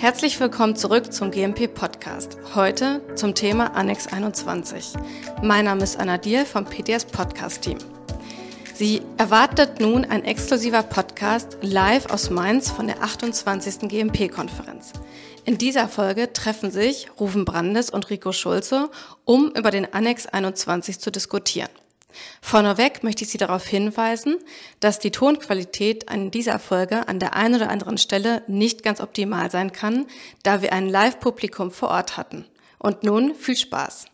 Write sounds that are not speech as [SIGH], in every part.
Herzlich willkommen zurück zum GMP Podcast. Heute zum Thema Annex 21. Mein Name ist Anna Diel vom PDS Podcast Team. Sie erwartet nun ein exklusiver Podcast live aus Mainz von der 28. GMP-Konferenz. In dieser Folge treffen sich Rufen Brandes und Rico Schulze, um über den Annex 21 zu diskutieren. Vorneweg möchte ich Sie darauf hinweisen, dass die Tonqualität an dieser Folge an der einen oder anderen Stelle nicht ganz optimal sein kann, da wir ein Live-Publikum vor Ort hatten. Und nun viel Spaß!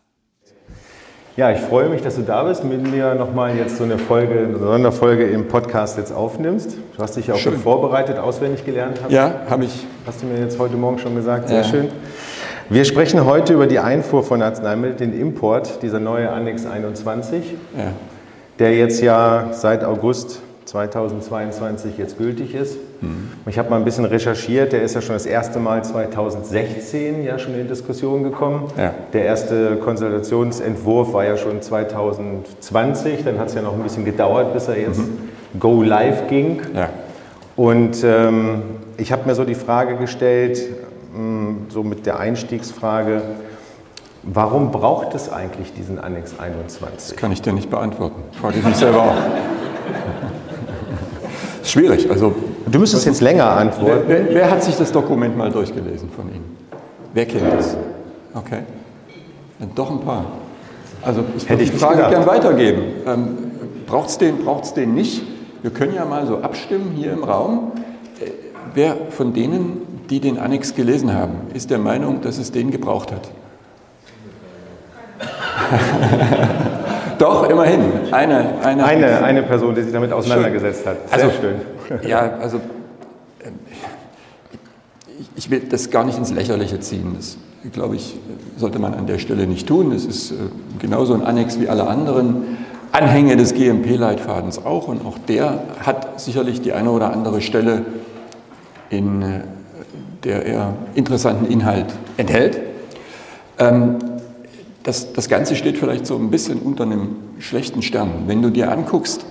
Ja, ich freue mich, dass du da bist, mit mir nochmal jetzt so eine Folge, eine Sonderfolge im Podcast jetzt aufnimmst. Du hast dich ja auch schön vorbereitet, auswendig gelernt. Ja, habe ich. Hast du mir jetzt heute Morgen schon gesagt, sehr ja. schön. Wir sprechen heute über die Einfuhr von Arzneimitteln, den Import, dieser neue Annex 21, ja. der jetzt ja seit August 2022 jetzt gültig ist. Mhm. Ich habe mal ein bisschen recherchiert, der ist ja schon das erste Mal 2016 ja schon in Diskussion gekommen. Ja. Der erste Konsultationsentwurf war ja schon 2020, dann hat es ja noch ein bisschen gedauert, bis er jetzt mhm. go live ging. Ja. Und ähm, ich habe mir so die Frage gestellt, so mit der Einstiegsfrage, warum braucht es eigentlich diesen Annex 21? Das kann ich dir nicht beantworten. Frage ich mich selber auch. [LAUGHS] Schwierig. Also, du müsstest jetzt länger antworten. Wer, wer, hat sich das Dokument mal durchgelesen von Ihnen? Wer kennt das? Okay. Dann doch ein paar. Also ich würde die Frage gern weitergeben. Ähm, Braucht es den, braucht's den nicht? Wir können ja mal so abstimmen hier im Raum. Äh, wer von denen, die den Annex gelesen haben, ist der Meinung, dass es den gebraucht hat? [LAUGHS] Doch, immerhin. Eine, eine, eine, eine, Person, die sich damit auseinandergesetzt schön. hat. Sehr also, schön. Ja, also ähm, ich will das gar nicht ins Lächerliche ziehen. Das, glaube ich, sollte man an der Stelle nicht tun. Es ist äh, genauso ein Annex wie alle anderen Anhänge des GMP-Leitfadens auch. Und auch der hat sicherlich die eine oder andere Stelle, in äh, der er interessanten Inhalt enthält. Ähm, das, das Ganze steht vielleicht so ein bisschen unter einem schlechten Stern. Wenn du dir anguckst,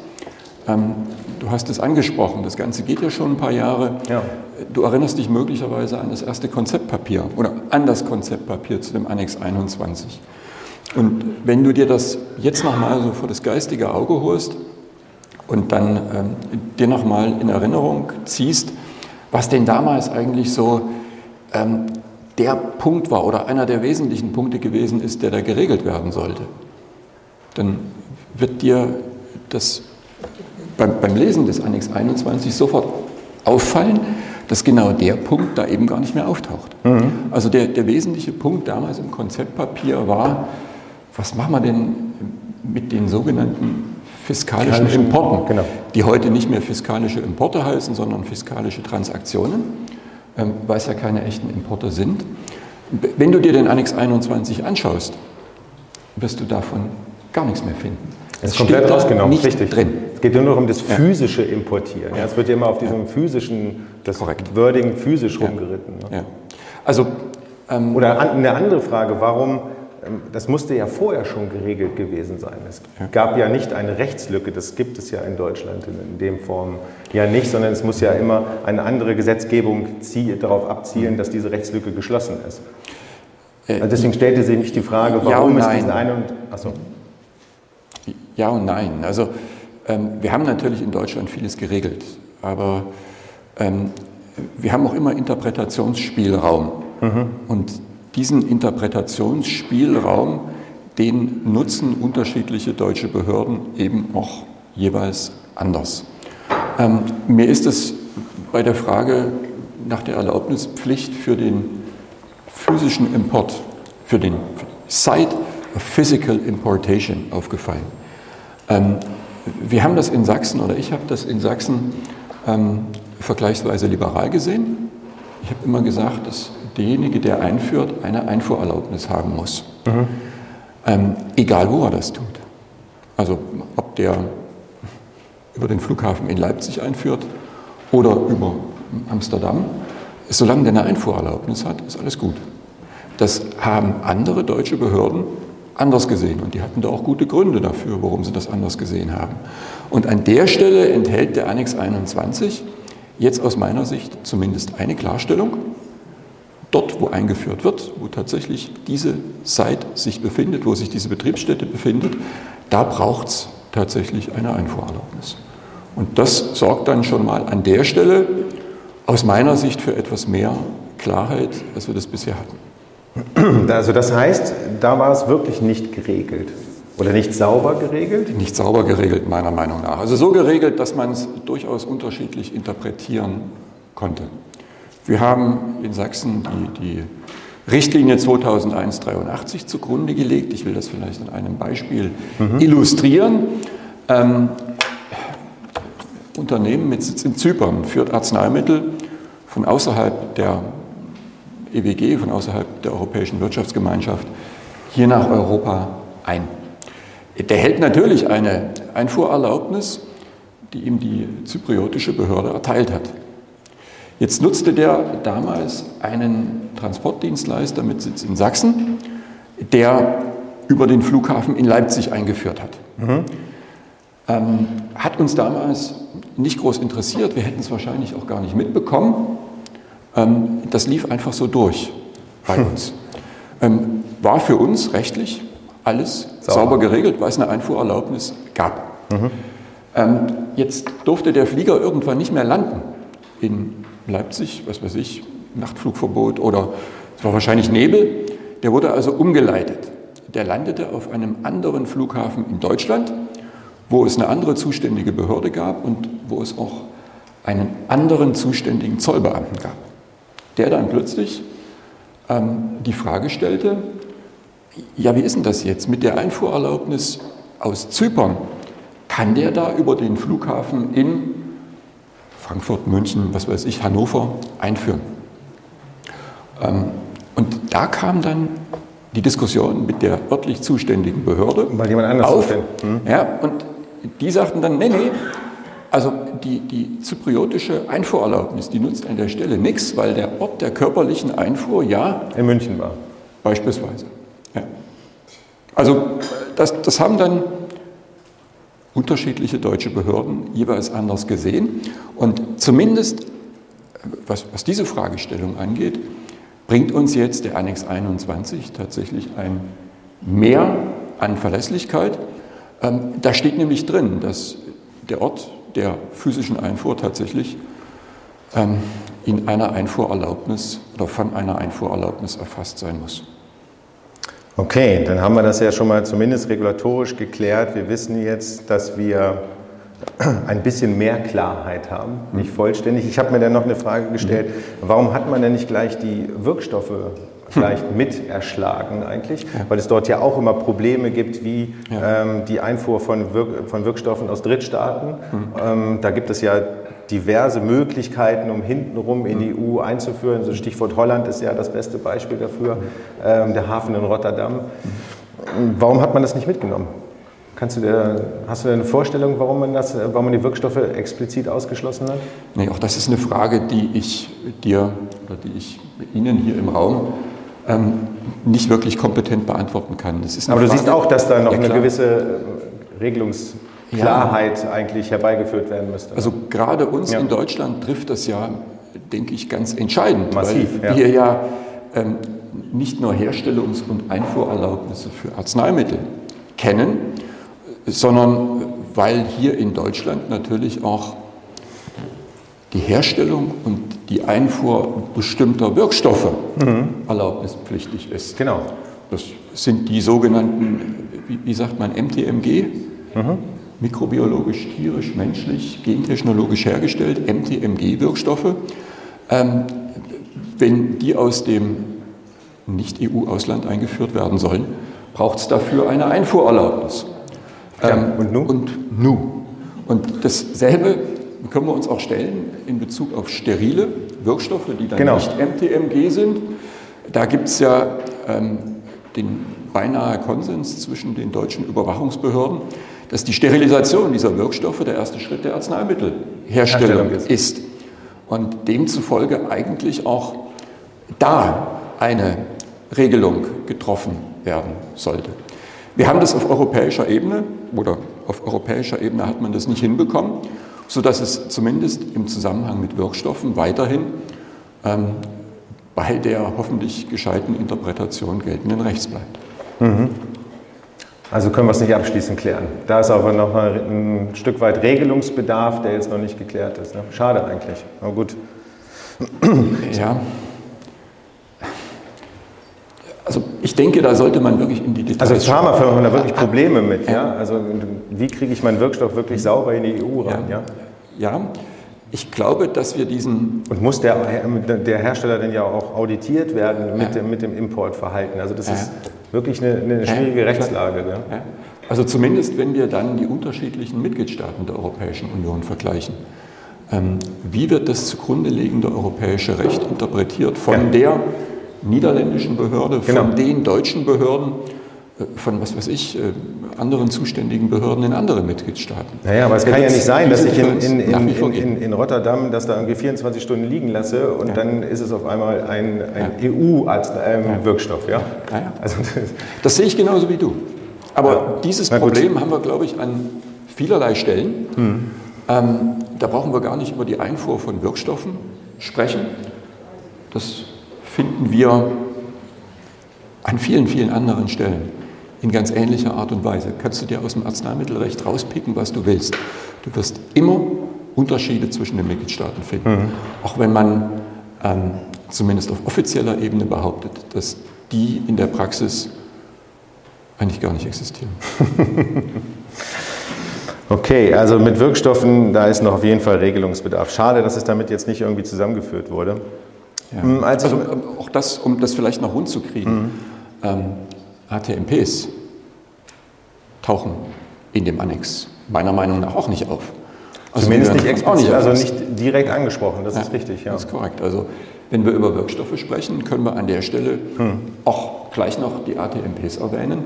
ähm, du hast es angesprochen, das Ganze geht ja schon ein paar Jahre. Ja. Du erinnerst dich möglicherweise an das erste Konzeptpapier oder an das Konzeptpapier zu dem Annex 21. Und wenn du dir das jetzt nochmal so vor das geistige Auge holst und dann ähm, dir nochmal in Erinnerung ziehst, was denn damals eigentlich so ähm, der Punkt war oder einer der wesentlichen Punkte gewesen ist, der da geregelt werden sollte, dann wird dir das beim, beim Lesen des Annex 21 sofort auffallen, dass genau der Punkt da eben gar nicht mehr auftaucht. Mhm. Also der, der wesentliche Punkt damals im Konzeptpapier war, was machen wir denn mit den sogenannten fiskalischen Importen, genau. die heute nicht mehr fiskalische Importe heißen, sondern fiskalische Transaktionen. Ähm, weil es ja keine echten Importe sind. Wenn du dir den Annex 21 anschaust, wirst du davon gar nichts mehr finden. Es ist komplett rausgenommen, nicht richtig. Drin. Es geht nur noch um das physische Importieren. Ja, es wird ja immer auf diesem physischen, das Korrekt. Wording physisch ja. rumgeritten. Ne? Ja. Also, ähm, Oder eine andere Frage, warum das musste ja vorher schon geregelt gewesen sein. Es gab ja nicht eine Rechtslücke, das gibt es ja in Deutschland in dem Form ja nicht, sondern es muss ja immer eine andere Gesetzgebung darauf abzielen, dass diese Rechtslücke geschlossen ist. Also deswegen stellte sich mich die Frage, warum ja ist diesen einen und achso. Ja und nein. Also ähm, wir haben natürlich in Deutschland vieles geregelt, aber ähm, wir haben auch immer Interpretationsspielraum. Mhm. Und diesen Interpretationsspielraum, den nutzen unterschiedliche deutsche Behörden eben auch jeweils anders. Ähm, mir ist es bei der Frage nach der Erlaubnispflicht für den physischen Import, für den Site of Physical Importation aufgefallen. Ähm, wir haben das in Sachsen, oder ich habe das in Sachsen ähm, vergleichsweise liberal gesehen. Ich habe immer gesagt, dass derjenige, der einführt, eine Einfuhrerlaubnis haben muss. Mhm. Ähm, egal, wo er das tut. Also ob der über den Flughafen in Leipzig einführt oder über Amsterdam, solange der eine Einfuhrerlaubnis hat, ist alles gut. Das haben andere deutsche Behörden anders gesehen und die hatten da auch gute Gründe dafür, warum sie das anders gesehen haben. Und an der Stelle enthält der Annex 21 jetzt aus meiner Sicht zumindest eine Klarstellung dort, wo eingeführt wird, wo tatsächlich diese Site sich befindet, wo sich diese Betriebsstätte befindet, da braucht es tatsächlich eine Einfuhrerlaubnis. Und das sorgt dann schon mal an der Stelle aus meiner Sicht für etwas mehr Klarheit, als wir das bisher hatten. [CLEARS THROAT] Also das heißt, da war es wirklich nicht geregelt. Oder nicht sauber geregelt? Nicht sauber geregelt, meiner Meinung nach. Also so geregelt, dass man es durchaus unterschiedlich interpretieren konnte. Wir haben in Sachsen die, die Richtlinie 2001-83 zugrunde gelegt. Ich will das vielleicht an einem Beispiel mhm. illustrieren. Ähm, Unternehmen mit Sitz in Zypern führt Arzneimittel von außerhalb der EWG, von außerhalb der Europäischen Wirtschaftsgemeinschaft, hier nach Europa ein. Der hält natürlich eine Einfuhrerlaubnis, die ihm die zypriotische Behörde erteilt hat. Jetzt nutzte der damals einen Transportdienstleister mit Sitz in Sachsen, der über den Flughafen in Leipzig eingeführt hat. Mhm. Ähm, hat uns damals nicht groß interessiert, wir hätten es wahrscheinlich auch gar nicht mitbekommen. Ähm, das lief einfach so durch bei uns. Ähm, war für uns rechtlich alles sauber, sauber geregelt, weil es eine Einfuhrerlaubnis gab. Mhm. Ähm, jetzt durfte der Flieger irgendwann nicht mehr landen in Leipzig, was weiß ich, Nachtflugverbot oder es war wahrscheinlich Nebel. Der wurde also umgeleitet. Der landete auf einem anderen Flughafen in Deutschland, wo es eine andere zuständige Behörde gab und wo es auch einen anderen zuständigen Zollbeamten gab, der dann plötzlich ähm, die Frage stellte, ja, wie ist denn das jetzt mit der Einfuhrerlaubnis aus Zypern? Kann der da über den Flughafen in Frankfurt, München, was weiß ich, Hannover einführen. Ähm, und da kam dann die Diskussion mit der örtlich zuständigen Behörde Weil jemand anders auf. Hm. Ja, und die sagten dann, nee, nee, also die, die zypriotische Einfuhrerlaubnis, die nutzt an der Stelle nichts, weil der Ort der körperlichen Einfuhr ja in München war. Beispielsweise. Ja. Also das, das haben dann unterschiedliche deutsche Behörden jeweils anders gesehen. Und zumindest, was, was diese Fragestellung angeht, bringt uns jetzt der Annex 21 tatsächlich ein Mehr an Verlässlichkeit. Ähm, da steht nämlich drin, dass der Ort der physischen Einfuhr tatsächlich ähm, in einer Einfuhrerlaubnis oder von einer Einfuhrerlaubnis erfasst sein muss. Okay, dann haben wir das ja schon mal zumindest regulatorisch geklärt. Wir wissen jetzt, dass wir [CLEARS THROAT] ein bisschen mehr Klarheit haben, nicht mhm. vollständig. Ich habe mir dann noch eine Frage gestellt, warum hat man denn nicht gleich die Wirkstoffe gleich mit erschlagen eigentlich? Weil es dort ja auch immer Probleme gibt, wie ja. ähm, die Einfuhr von, Wirk von Wirkstoffen aus Drittstaaten. Mhm. Ähm, da gibt es ja diverse Möglichkeiten, um hintenrum in die mhm. EU einzuführen. So Stichwort Holland ist ja das beste Beispiel dafür, ähm, der Hafen in Rotterdam. Warum hat man das nicht mitgenommen? Kannst du dir, hast du eine Vorstellung, warum man, das, warum man die Wirkstoffe explizit ausgeschlossen hat? Nee, auch das ist eine Frage, die ich dir oder die ich Ihnen hier im Raum ähm, nicht wirklich kompetent beantworten kann. Aber du Frage, siehst auch, dass da noch ja, eine gewisse Regelungs Klarheit ja. eigentlich herbeigeführt werden müsste. Also gerade uns ja. in Deutschland trifft das ja, denke ich, ganz entscheidend, Massiv, weil wir ja ähm, nicht nur Herstellungs- und Einfuhrerlaubnisse für Arzneimittel kennen, sondern weil hier in Deutschland natürlich auch die Herstellung und die Einfuhr bestimmter Wirkstoffe mhm. erlaubnispflichtig ist. Genau. Das sind die sogenannten, wie, wie sagt man, MTMG, mhm mikrobiologisch, tierisch, menschlich, gentechnologisch hergestellt, MTMG-Wirkstoffe. Ähm, wenn die aus dem Nicht-EU-Ausland eingeführt werden sollen, braucht es dafür eine Einfuhrerlaubnis. Ähm, ja, und nu? Und nu. Und dasselbe können wir uns auch stellen in Bezug auf sterile Wirkstoffe, die dann genau. nicht MTMG sind. Da gibt es ja ähm, den beinahe Konsens zwischen den deutschen Überwachungsbehörden, dass die Sterilisation dieser Wirkstoffe der erste Schritt der Arzneimittelherstellung ist. Und demzufolge eigentlich auch da eine Regelung getroffen werden sollte. Wir haben das auf europäischer Ebene oder auf europäischer Ebene hat man das nicht hinbekommen, sodass es zumindest im Zusammenhang mit Wirkstoffen weiterhin ähm, bei der hoffentlich gescheiten Interpretation geltenden Rechts bleibt. Mhm. Also können wir es nicht abschließend klären. Da ist aber noch ein Stück weit Regelungsbedarf, der jetzt noch nicht geklärt ist. Ne? Schade eigentlich, aber gut. Ja. Also ich denke, da sollte man wirklich in die Details Also Pharmafirmen haben da wirklich Probleme mit. Ja? Also wie kriege ich meinen Wirkstoff wirklich sauber in die EU rein? Ja, ja. ja. Ich glaube, dass wir diesen. Und muss der, der Hersteller denn ja auch auditiert werden mit, ja. dem, mit dem Importverhalten? Also, das ja. ist wirklich eine, eine schwierige ja, Rechtslage. Ja. Also, zumindest wenn wir dann die unterschiedlichen Mitgliedstaaten der Europäischen Union vergleichen. Ähm, wie wird das zugrunde liegende europäische Recht interpretiert von der niederländischen Behörde, genau. von den deutschen Behörden? Äh, von, was weiß ich, äh, anderen zuständigen Behörden in anderen Mitgliedstaaten. Naja, aber es kann ja nicht sein, dass ich in, in, in, in, Rotterdam das da irgendwie 24 Stunden liegen lasse und ja. dann ist es auf einmal ein, ein ja. EU-Wirkstoff. Ja? Ja. Also das, das, sehe ich genauso wie du. Aber dieses Problem haben wir, glaube ich, an vielerlei Stellen. Hm. Ähm, da brauchen wir gar nicht über die Einfuhr von Wirkstoffen sprechen. Das finden wir an vielen, vielen anderen Stellen in ganz ähnlicher Art und Weise. Kannst du dir aus dem Arzneimittelrecht rauspicken, was du willst. Du wirst immer Unterschiede zwischen den Mitgliedstaaten finden. Mhm. Auch wenn man ähm, zumindest auf offizieller Ebene behauptet, dass die in der Praxis eigentlich gar nicht existieren. [LAUGHS] Okay, also mit Wirkstoffen, da ist noch auf jeden Fall Regelungsbedarf. Schade, dass es damit jetzt nicht irgendwie zusammengeführt wurde. Ja. Hm, also auch das, um das vielleicht noch rund zu kriegen. Mhm. Ähm, ATMPs tauchen in dem Annex meiner Meinung nach auch nicht auf. Also Zumindest nicht explizit, also nicht direkt angesprochen, das ja, ist richtig. Ja. Das ist korrekt. Also wenn wir über Wirkstoffe sprechen, können wir an der Stelle hm. auch gleich noch die ATMPs erwähnen,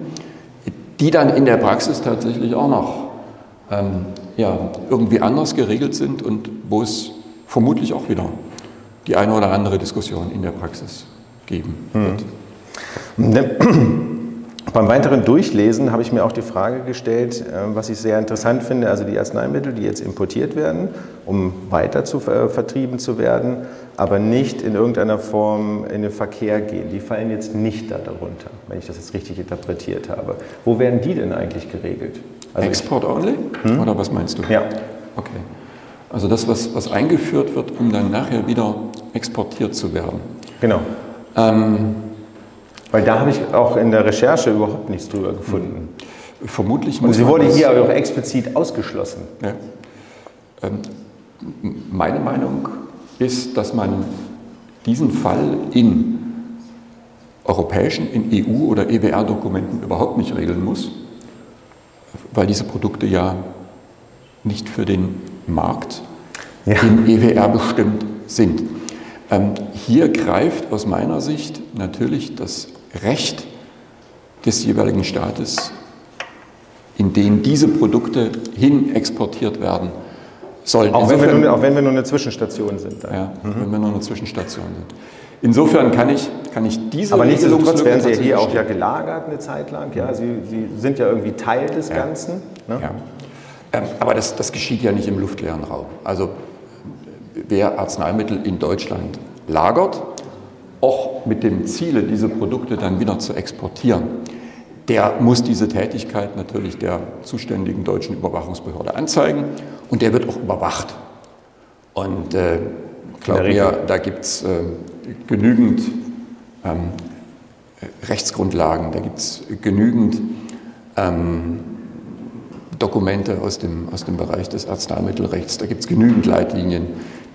die dann in der Praxis tatsächlich auch noch ähm, ja, irgendwie anders geregelt sind und wo es vermutlich auch wieder die eine oder andere Diskussion in der Praxis geben wird. Hm. Beim weiteren Durchlesen habe ich mir auch die Frage gestellt, äh, was ich sehr interessant finde, also die Arzneimittel, die jetzt importiert werden, um weiter zu vertrieben zu werden, aber nicht in irgendeiner Form in den Verkehr gehen. Die fallen jetzt nicht darunter, wenn ich das jetzt richtig interpretiert habe. Wo werden die denn eigentlich geregelt? Also Export only? Hm? Oder was meinst du? Ja. Okay. Also das, was, was eingeführt wird, um dann nachher wieder exportiert zu werden. Genau. Ähm, weil da habe ich auch in der Recherche überhaupt nichts drüber gefunden. Vermutlich muss Und sie wurde hier auch explizit ausgeschlossen. Ja. Ähm, meine Meinung ist, dass man diesen Fall in europäischen, in EU- oder EWR-Dokumenten überhaupt nicht regeln muss, weil diese Produkte ja nicht für den Markt ja. in EWR bestimmt sind. Ähm, hier greift aus meiner Sicht natürlich das Recht des jeweiligen Staates, in den diese Produkte hin exportiert werden sollen. Auch, wenn wir, nur, auch wenn wir nur eine Zwischenstation sind. Dann. Ja, mhm. wenn wir nur eine Zwischenstation sind. Insofern kann ich, kann ich diese Aber nichtsdestotrotz werden Sie ja hier auch ja gelagert eine Zeit lang. Ja? Sie, Sie sind ja irgendwie Teil des ja. Ganzen. Ne? Ja. Ähm, aber das, das geschieht ja nicht im luftleeren Raum. Also wer Arzneimittel in Deutschland lagert, auch mit dem Ziele, diese Produkte dann wieder zu exportieren, der muss diese Tätigkeit natürlich der zuständigen deutschen Überwachungsbehörde anzeigen und der wird auch überwacht. Und äh, glaub mir, da gibt es äh, genügend ähm, Rechtsgrundlagen, da gibt es genügend ähm, Dokumente aus dem, aus dem Bereich des Arzneimittelrechts, da gibt es genügend Leitlinien,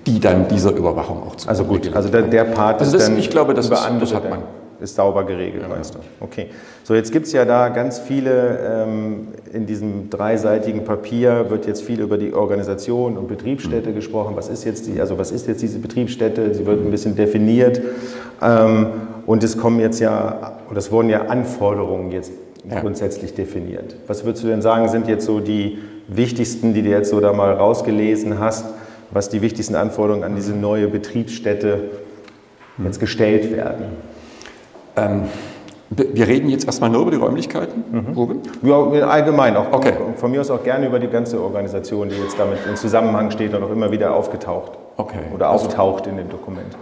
die dann dieser Überwachung auch zu Also gut, also der, der Part also das, ist dann ich glaube, das, ist, das hat man. Ist sauber geregelt, ja. meinst du? Okay. So, jetzt gibt es ja da ganz viele, ähm, in diesem dreiseitigen Papier wird jetzt viel über die Organisation und Betriebsstätte mhm. gesprochen. Was ist jetzt die, also was ist jetzt diese Betriebsstätte? Sie wird ein bisschen definiert. Ähm, und es kommen jetzt ja, und es wurden ja Anforderungen jetzt ja. grundsätzlich definiert. Was würdest du denn sagen, sind jetzt so die wichtigsten, die du jetzt so da mal rausgelesen hast? Was die wichtigsten Anforderungen an diese neue Betriebsstätte jetzt gestellt werden? Ähm, wir reden jetzt erstmal nur über die Räumlichkeiten, mhm. Ja, allgemein. Auch, okay. Von mir aus auch gerne über die ganze Organisation, die jetzt damit in Zusammenhang steht und auch immer wieder aufgetaucht. Okay. Oder also auftaucht also, in dem Dokument.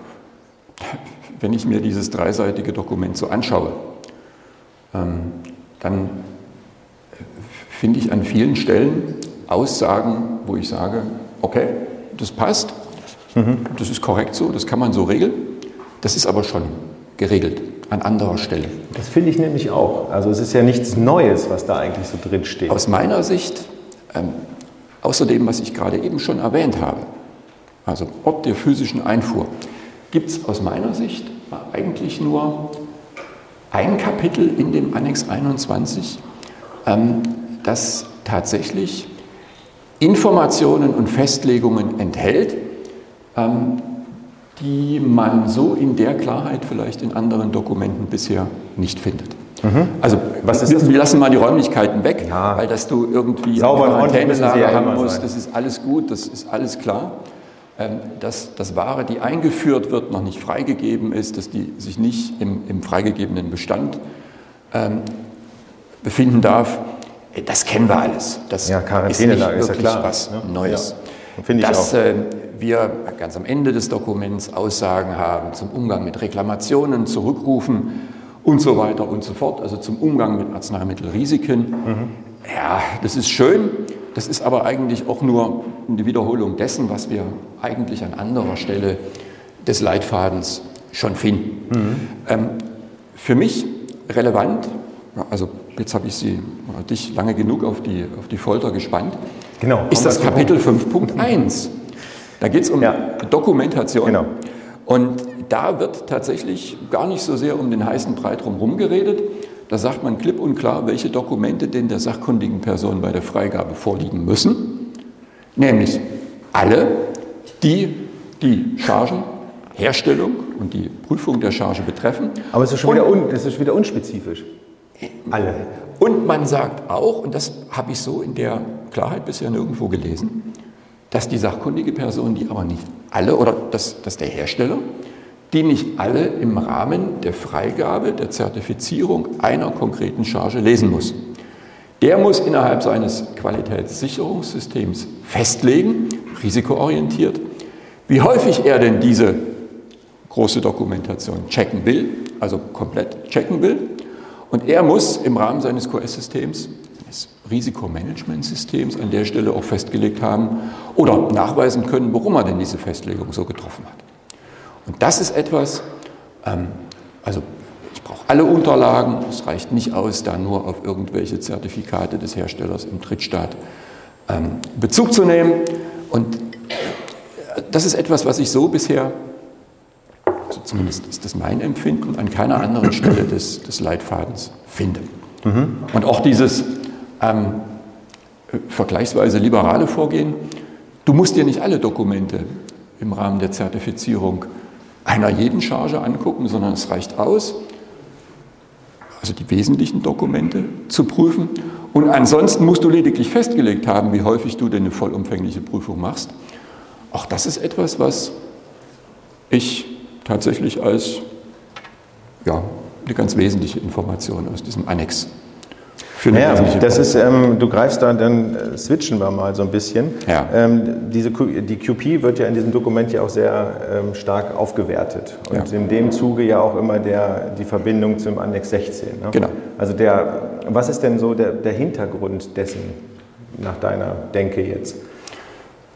[LAUGHS] wenn ich mir dieses dreiseitige Dokument so anschaue, ähm, dann finde ich an vielen Stellen Aussagen, wo ich sage, okay, das passt, mhm. das ist korrekt so, das kann man so regeln, das ist aber schon geregelt an anderer Stelle. Das finde ich nämlich auch. Also es ist ja nichts Neues, was da eigentlich so drin steht. Aus meiner Sicht, ähm, außer dem, was ich gerade eben schon erwähnt habe, also Ort der physischen Einfuhr, gibt es aus meiner Sicht eigentlich nur ein Kapitel in dem Annex 21, ähm, das tatsächlich Informationen und Festlegungen enthält, ähm, die man so in der Klarheit vielleicht in anderen Dokumenten bisher nicht findet. Mhm. Also Was ist wir, wir lassen mal die Räumlichkeiten weg, ja. weil dass du irgendwie Sauber Quarantänelager haben musst, das ist alles gut, das ist alles klar. Ähm, dass das Ware, die eingeführt wird, noch nicht freigegeben ist, dass die sich nicht im, im freigegebenen Bestand ähm, befinden darf, das kennen wir alles. Das ja, Quarantänelage ist, ist ja klar. was ne? Neues. Ja, Finde ich dass, auch. Äh, wir ganz am Ende des Dokuments Aussagen haben zum Umgang mit Reklamationen, Zurückrufen und so weiter und so fort, also zum Umgang mit Arzneimittelrisiken. Mhm. Ja, das ist schön. Das ist aber eigentlich auch nur eine Wiederholung dessen, was wir eigentlich an anderer Stelle des Leitfadens schon finden. Mhm. Ähm, für mich relevant, also jetzt habe ich Sie, dich lange genug auf die, auf die Folter gespannt, genau, ist das Kapitel 5.1. Da geht es um ja. Dokumentation. Genau. Und da wird tatsächlich gar nicht so sehr um den heißen Brei drumherum geredet, da sagt man klipp und klar, welche Dokumente denn der sachkundigen Person bei der Freigabe vorliegen müssen. Nämlich alle, die die Chargenherstellung und die Prüfung der Charge betreffen. Aber es ist schon wieder, un, das ist wieder unspezifisch. Alle. Und man sagt auch, und das habe ich so in der Klarheit bisher nirgendwo gelesen, dass die sachkundige Person, die aber nicht alle, oder dass, dass der Hersteller die nicht alle im Rahmen der Freigabe, der Zertifizierung einer konkreten Charge lesen muss. Der muss innerhalb seines Qualitätssicherungssystems festlegen, risikoorientiert, wie häufig er denn diese große Dokumentation checken will, also komplett checken will. Und er muss im Rahmen seines QS-Systems, seines Risikomanagementsystems an der Stelle auch festgelegt haben oder nachweisen können, warum er denn diese Festlegung so getroffen hat. Und das ist etwas, ähm, also ich brauche alle Unterlagen, es reicht nicht aus, da nur auf irgendwelche Zertifikate des Herstellers im Drittstaat ähm, Bezug zu nehmen. Und äh, das ist etwas, was ich so bisher, also zumindest ist das mein Empfinden, an keiner anderen Stelle des, des Leitfadens finde. Mhm. Und auch dieses ähm, vergleichsweise liberale Vorgehen, du musst dir nicht alle Dokumente im Rahmen der Zertifizierung einer jeden Charge angucken, sondern es reicht aus, also die wesentlichen Dokumente zu prüfen. Und ansonsten musst du lediglich festgelegt haben, wie häufig du denn eine vollumfängliche Prüfung machst. Auch das ist etwas, was ich tatsächlich als ja, eine ganz wesentliche Information aus diesem Annex ja, das ist, ähm, du greifst da, dann äh, switchen wir mal so ein bisschen. Ja. Ähm, diese, die QP wird ja in diesem Dokument ja auch sehr ähm, stark aufgewertet. Und ja. in dem Zuge ja auch immer der, die Verbindung zum Annex 16. Ne? Genau. Also der, was ist denn so der, der Hintergrund dessen, nach deiner Denke jetzt?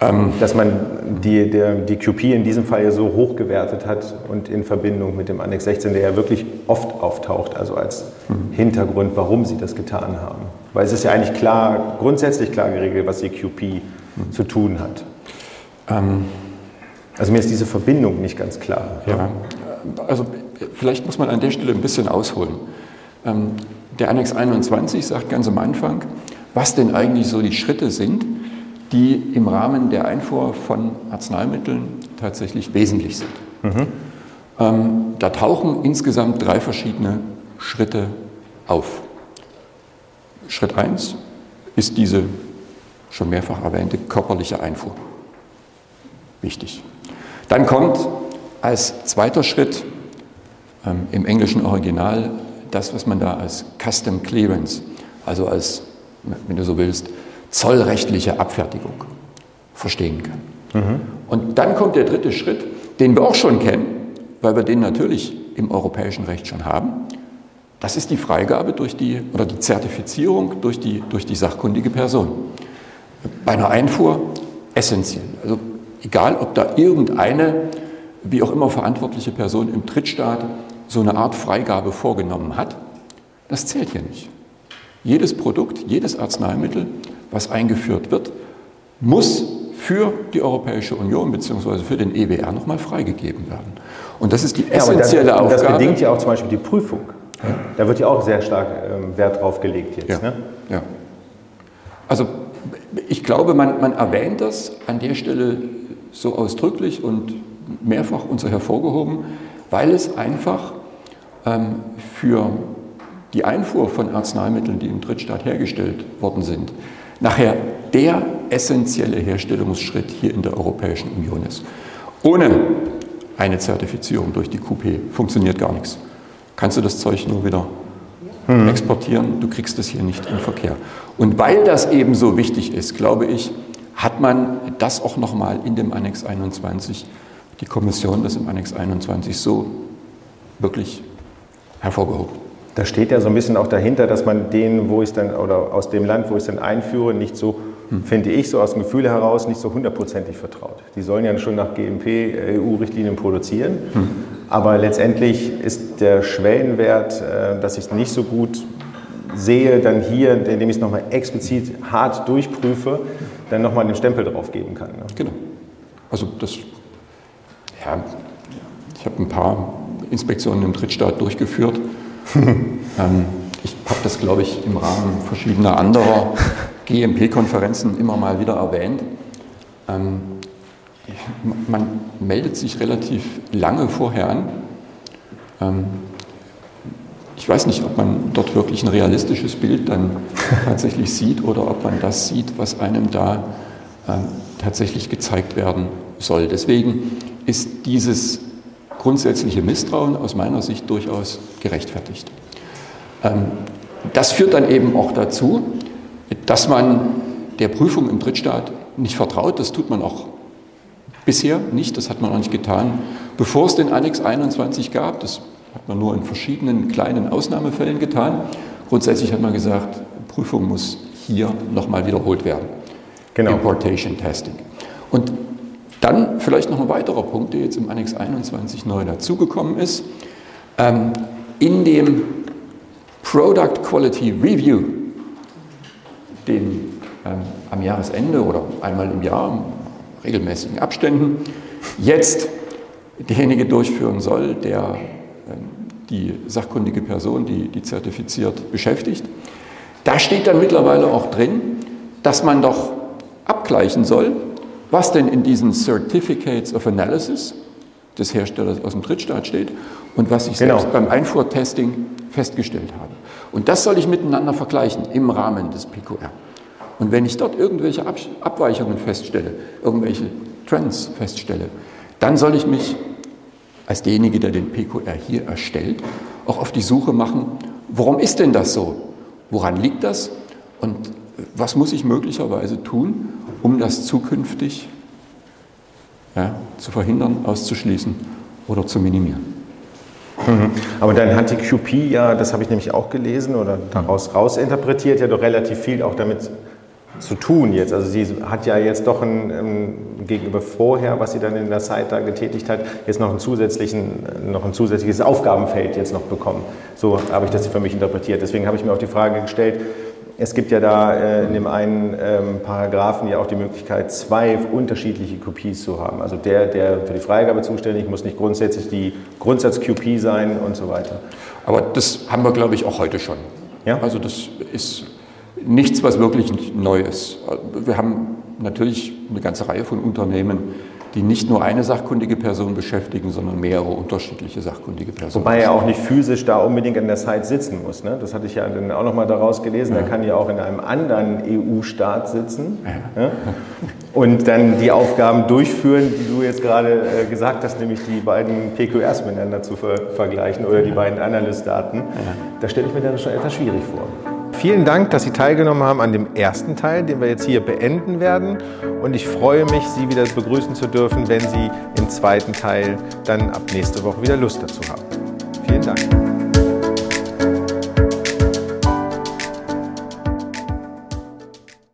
Ähm, dass man die, der, die QP in diesem Fall ja so hoch gewertet hat und in Verbindung mit dem Annex 16, der ja wirklich oft auftaucht, also als mhm. Hintergrund, warum sie das getan haben. Weil es ist ja eigentlich klar, grundsätzlich klar geregelt, was die QP mhm. zu tun hat. Ähm, also mir ist diese Verbindung nicht ganz klar. Ja, also vielleicht muss man an der Stelle ein bisschen ausholen. Ähm, der Annex 21 sagt ganz am Anfang, was denn eigentlich so die Schritte sind, die im Rahmen der Einfuhr von Arzneimitteln tatsächlich wesentlich sind. Mhm. Ähm, da tauchen insgesamt drei verschiedene Schritte auf. Schritt 1 ist diese schon mehrfach erwähnte körperliche Einfuhr. Wichtig. Dann kommt als zweiter Schritt ähm, im englischen Original das, was man da als Custom Clearance, also als, wenn du so willst, zollrechtliche Abfertigung verstehen kann. Mhm. Und dann kommt der dritte Schritt, den wir auch schon kennen, weil wir den natürlich im europäischen Recht schon haben. Das ist die Freigabe durch die oder die Zertifizierung durch die, durch die sachkundige Person. Bei einer Einfuhr essentiell. Also egal, ob da irgendeine, wie auch immer verantwortliche Person im Drittstaat so eine Art Freigabe vorgenommen hat, das zählt hier nicht. Jedes Produkt, jedes Arzneimittel, was eingeführt wird, muss für die Europäische Union bzw. für den EWR nochmal freigegeben werden. Und das ist die essentielle ja, das, Aufgabe. Das bedingt ja auch zum Beispiel die Prüfung. Ja. Da wird ja auch sehr stark ähm, Wert drauf gelegt jetzt. Ja. Ne? ja. Also ich glaube, man, man erwähnt das an der Stelle so ausdrücklich und mehrfach und so hervorgehoben, weil es einfach ähm, für die Einfuhr von Arzneimitteln, die im Drittstaat hergestellt worden sind, nachher der essentielle Herstellungsschritt hier in der Europäischen Union ist. Ohne eine Zertifizierung durch die QP funktioniert gar nichts. Kannst du das Zeug nur wieder hm. exportieren, du kriegst es hier nicht in Verkehr. Und weil das eben so wichtig ist, glaube ich, hat man das auch nochmal in dem Annex 21, die Kommission das im Annex 21 so wirklich hervorgehoben. Da steht ja so ein bisschen auch dahinter, dass man den, wo ich dann, oder aus dem Land, wo ich es dann einführe, nicht so, hm. finde ich, so aus dem Gefühl heraus, nicht so hundertprozentig vertraut. Die sollen ja schon nach GMP, EU-Richtlinien produzieren, hm. aber letztendlich ist der Schwellenwert, äh, dass ich es nicht so gut sehe, dann hier, indem ich es nochmal explizit hart durchprüfe, dann nochmal den Stempel drauf geben kann. Ne? Genau. Also das, ja, ich habe ein paar Inspektionen im Drittstaat durchgeführt [LAUGHS] ähm, ich habe das, glaube ich, im Rahmen verschiedener anderer [LAUGHS] GMP-Konferenzen immer mal wieder erwähnt. Ähm, man meldet sich relativ lange vorher an. Ähm, ich weiß nicht, ob man dort wirklich ein realistisches Bild dann [LAUGHS] tatsächlich sieht oder ob man das sieht, was einem da ähm, tatsächlich gezeigt werden soll. Deswegen ist dieses grundsätzliche Misstrauen aus meiner Sicht durchaus gerechtfertigt. Ähm, das führt dann eben auch dazu, dass man der Prüfung im Drittstaat nicht vertraut. Das tut man auch bisher nicht, das hat man auch nicht getan, bevor es den Annex 21 gab. Das hat man nur in verschiedenen kleinen Ausnahmefällen getan. Grundsätzlich hat man gesagt, Prüfung muss hier nochmal wiederholt werden. Genau. Importation Testing. Und dann vielleicht noch ein weiterer Punkt, der jetzt im Annex 21 neu dazugekommen ist. Ähm, in dem Product Quality Review, den ähm, am Jahresende oder einmal im Jahr in regelmäßigen Abständen jetzt derjenige durchführen soll, der ähm, die sachkundige Person, die, die zertifiziert, beschäftigt. Da steht dann mittlerweile auch drin, dass man doch abgleichen soll, was denn in diesen Certificates of Analysis des Herstellers aus dem Drittstaat steht und was ich genau. selbst beim Einfuhrtesting festgestellt habe. Und das soll ich miteinander vergleichen im Rahmen des PQR. Und wenn ich dort irgendwelche Abweichungen feststelle, irgendwelche Trends feststelle, dann soll ich mich als derjenige, der den PQR hier erstellt, auch auf die Suche machen, warum ist denn das so? Woran liegt das? Und was muss ich möglicherweise tun, um das zukünftig ja, zu verhindern, auszuschließen oder zu minimieren. Mhm. Aber dann hat die QP ja, das habe ich nämlich auch gelesen oder daraus rausinterpretiert, ja doch relativ viel auch damit zu tun jetzt. Also sie hat ja jetzt doch ein, ein, gegenüber vorher, was sie dann in der Zeit da getätigt hat, jetzt noch, einen zusätzlichen, noch ein zusätzliches Aufgabenfeld jetzt noch bekommen. So habe ich das für mich interpretiert. Deswegen habe ich mir auch die Frage gestellt, es gibt ja da äh, in dem einen ähm, Paragraphen ja auch die Möglichkeit, zwei unterschiedliche QPs zu haben. Also der, der für die Freigabe zuständig muss nicht grundsätzlich die Grundsatz-QP sein und so weiter. Aber das haben wir, glaube ich, auch heute schon. Ja? Also das ist nichts, was wirklich neu ist. Wir haben natürlich eine ganze Reihe von Unternehmen, die nicht nur eine sachkundige Person beschäftigen, sondern mehrere unterschiedliche sachkundige Personen. Wobei er auch nicht physisch da unbedingt in der Site sitzen muss. Ne? Das hatte ich ja dann auch nochmal daraus gelesen. Ja. Er kann ja auch in einem anderen EU-Staat sitzen ja. Ja? und dann die Aufgaben durchführen, die du jetzt gerade äh, gesagt hast, nämlich die beiden PQRs miteinander zu ver vergleichen oder die beiden Analyst-Daten. Da stelle ich mir dann schon etwas schwierig vor. Vielen Dank, dass Sie teilgenommen haben an dem ersten Teil, den wir jetzt hier beenden werden. Und ich freue mich, Sie wieder begrüßen zu dürfen, wenn Sie im zweiten Teil dann ab nächste Woche wieder Lust dazu haben.